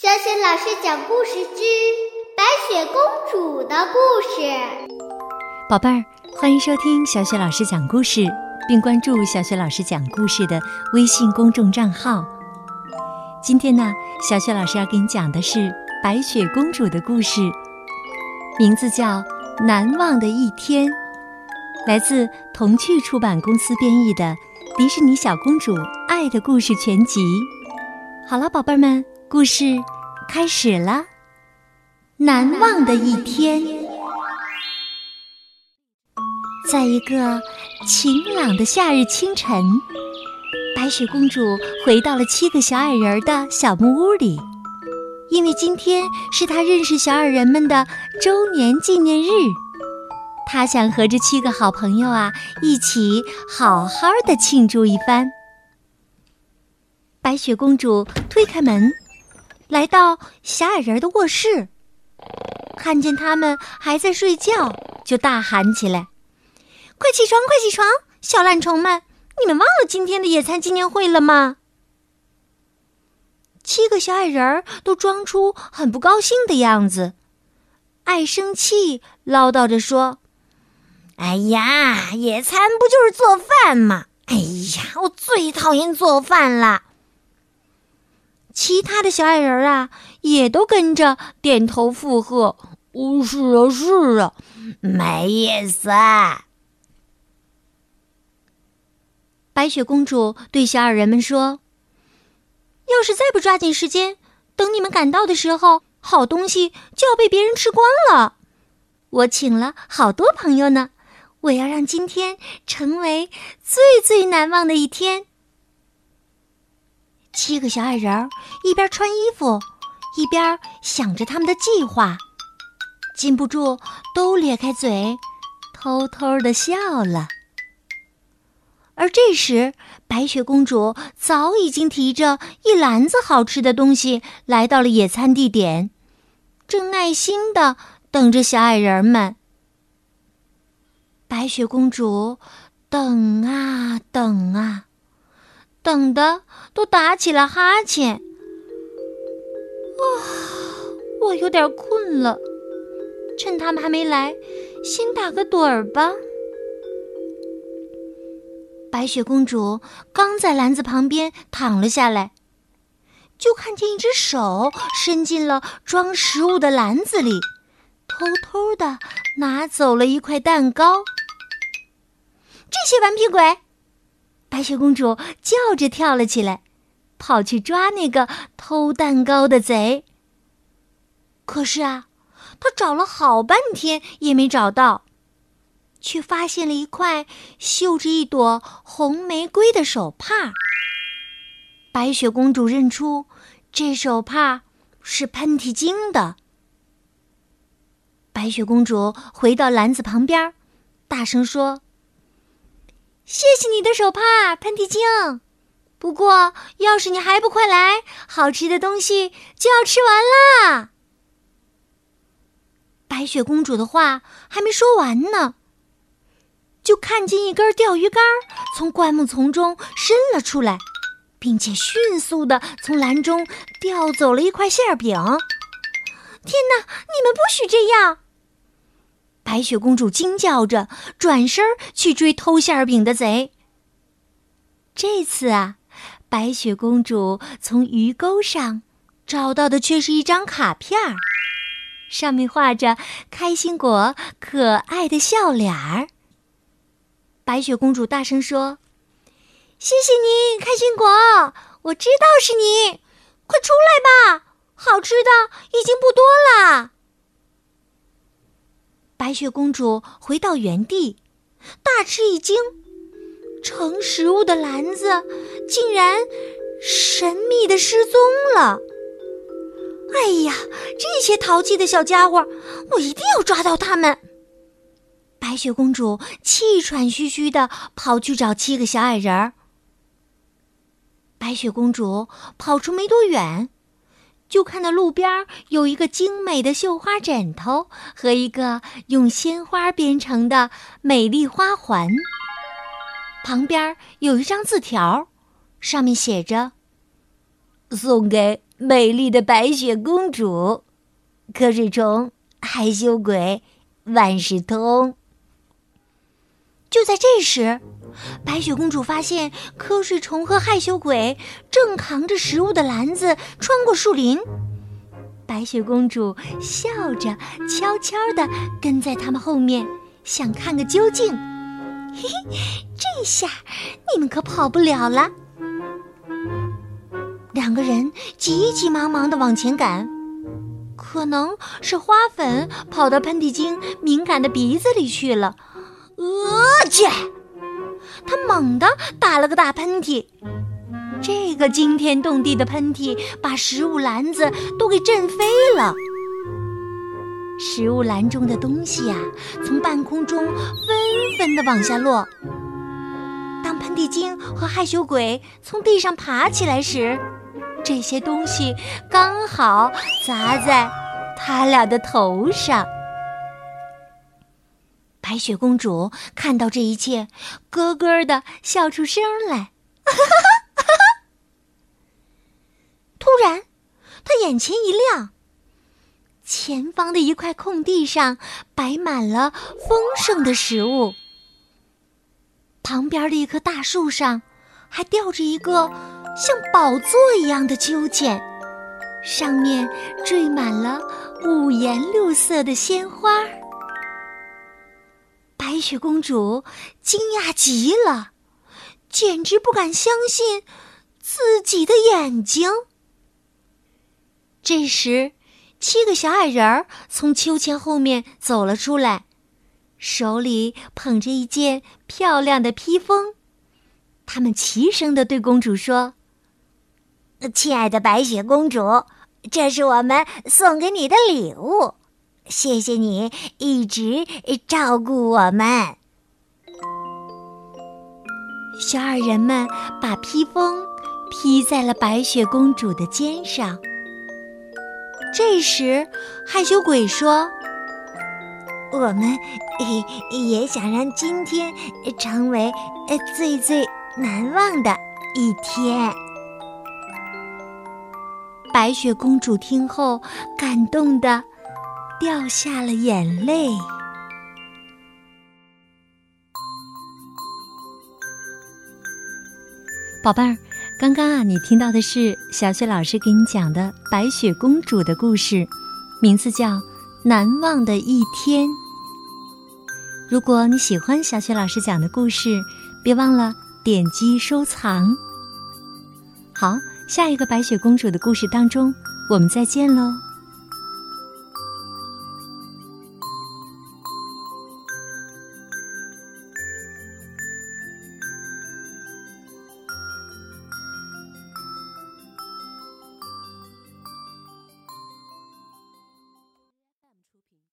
小雪老师讲故事之白雪公主的故事。宝贝儿，欢迎收听小雪老师讲故事，并关注小雪老师讲故事的微信公众账号。今天呢，小雪老师要给你讲的是白雪公主的故事，名字叫《难忘的一天》，来自童趣出版公司编译的《迪士尼小公主爱的故事全集》。好了，宝贝儿们。故事开始了。难忘的一天，在一个晴朗的夏日清晨，白雪公主回到了七个小矮人的小木屋里，因为今天是她认识小矮人们的周年纪念日，她想和这七个好朋友啊一起好好的庆祝一番。白雪公主推开门。来到小矮人的卧室，看见他们还在睡觉，就大喊起来：“快起床，快起床！小懒虫们，你们忘了今天的野餐纪念会了吗？”七个小矮人都装出很不高兴的样子，爱生气，唠叨着说：“哎呀，野餐不就是做饭吗？哎呀，我最讨厌做饭了。”其他的小矮人啊，也都跟着点头附和。哦，是啊，是啊，没意思。白雪公主对小矮人们说：“要是再不抓紧时间，等你们赶到的时候，好东西就要被别人吃光了。我请了好多朋友呢，我要让今天成为最最难忘的一天。”七个小矮人一边穿衣服，一边想着他们的计划，禁不住都咧开嘴，偷偷的笑了。而这时，白雪公主早已经提着一篮子好吃的东西来到了野餐地点，正耐心的等着小矮人们。白雪公主等啊等啊。等的都打起了哈欠，啊，我有点困了，趁他们还没来，先打个盹儿吧。白雪公主刚在篮子旁边躺了下来，就看见一只手伸进了装食物的篮子里，偷偷的拿走了一块蛋糕。这些顽皮鬼！白雪公主叫着跳了起来，跑去抓那个偷蛋糕的贼。可是啊，她找了好半天也没找到，却发现了一块绣着一朵红玫瑰的手帕。白雪公主认出这手帕是喷嚏精的。白雪公主回到篮子旁边，大声说。谢谢你的手帕，喷嚏精。不过，要是你还不快来，好吃的东西就要吃完啦。白雪公主的话还没说完呢，就看见一根钓鱼竿从灌木丛中伸了出来，并且迅速的从篮中钓走了一块馅饼。天哪！你们不许这样！白雪公主惊叫着，转身去追偷馅饼的贼。这次啊，白雪公主从鱼钩上找到的却是一张卡片，上面画着开心果可爱的笑脸儿。白雪公主大声说：“谢谢你，开心果！我知道是你，快出来吧，好吃的已经不多了。”白雪公主回到原地，大吃一惊，盛食物的篮子竟然神秘的失踪了！哎呀，这些淘气的小家伙，我一定要抓到他们！白雪公主气喘吁吁的跑去找七个小矮人儿。白雪公主跑出没多远。就看到路边有一个精美的绣花枕头和一个用鲜花编成的美丽花环，旁边有一张字条，上面写着：“送给美丽的白雪公主。瞌睡虫、害羞鬼、万事通。就在这时，白雪公主发现瞌睡虫和害羞鬼正扛着食物的篮子穿过树林。白雪公主笑着，悄悄地跟在他们后面，想看个究竟。嘿嘿，这下你们可跑不了了。两个人急急忙忙地往前赶，可能是花粉跑到喷嚏精敏感的鼻子里去了。呃，去！他猛地打了个大喷嚏。这个惊天动地的喷嚏把食物篮子都给震飞了。食物篮中的东西呀，从半空中纷纷的往下落。当喷嚏精和害羞鬼从地上爬起来时，这些东西刚好砸在他俩的头上。白雪公主看到这一切，咯咯的笑出声来。突然，她眼前一亮，前方的一块空地上摆满了丰盛的食物。旁边的一棵大树上，还吊着一个像宝座一样的秋千，上面缀满了五颜六色的鲜花。雪公主惊讶极了，简直不敢相信自己的眼睛。这时，七个小矮人从秋千后面走了出来，手里捧着一件漂亮的披风。他们齐声的对公主说：“亲爱的白雪公主，这是我们送给你的礼物，谢谢你一直照顾我们。”小矮人们把披风披在了白雪公主的肩上。这时，害羞鬼说：“我们也想让今天成为最最难忘的一天。”白雪公主听后，感动的掉下了眼泪。宝贝儿。刚刚啊，你听到的是小雪老师给你讲的白雪公主的故事，名字叫《难忘的一天》。如果你喜欢小雪老师讲的故事，别忘了点击收藏。好，下一个白雪公主的故事当中，我们再见喽。